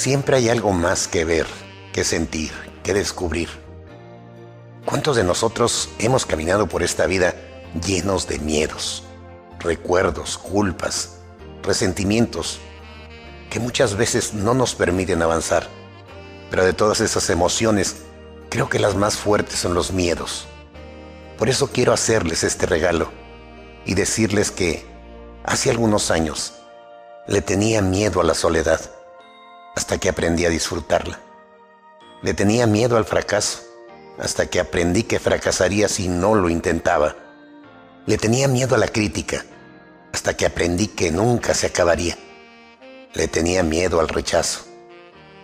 siempre hay algo más que ver, que sentir, que descubrir. ¿Cuántos de nosotros hemos caminado por esta vida llenos de miedos, recuerdos, culpas, resentimientos, que muchas veces no nos permiten avanzar? Pero de todas esas emociones, creo que las más fuertes son los miedos. Por eso quiero hacerles este regalo y decirles que hace algunos años le tenía miedo a la soledad hasta que aprendí a disfrutarla. Le tenía miedo al fracaso hasta que aprendí que fracasaría si no lo intentaba. Le tenía miedo a la crítica hasta que aprendí que nunca se acabaría. Le tenía miedo al rechazo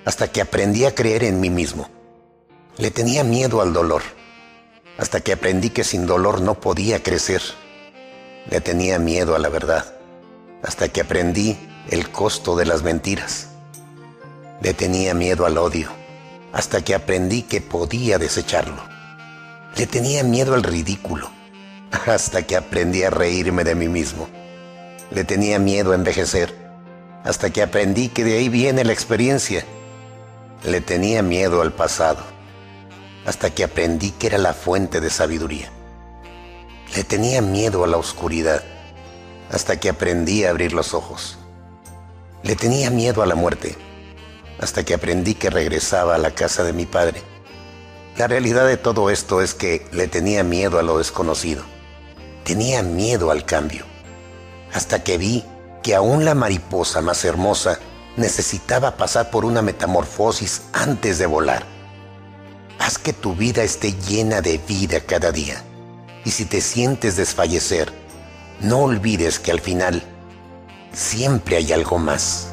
hasta que aprendí a creer en mí mismo. Le tenía miedo al dolor hasta que aprendí que sin dolor no podía crecer. Le tenía miedo a la verdad hasta que aprendí el costo de las mentiras. Le tenía miedo al odio, hasta que aprendí que podía desecharlo. Le tenía miedo al ridículo, hasta que aprendí a reírme de mí mismo. Le tenía miedo a envejecer, hasta que aprendí que de ahí viene la experiencia. Le tenía miedo al pasado, hasta que aprendí que era la fuente de sabiduría. Le tenía miedo a la oscuridad, hasta que aprendí a abrir los ojos. Le tenía miedo a la muerte, hasta que aprendí que regresaba a la casa de mi padre. La realidad de todo esto es que le tenía miedo a lo desconocido. Tenía miedo al cambio. Hasta que vi que aún la mariposa más hermosa necesitaba pasar por una metamorfosis antes de volar. Haz que tu vida esté llena de vida cada día. Y si te sientes desfallecer, no olvides que al final siempre hay algo más.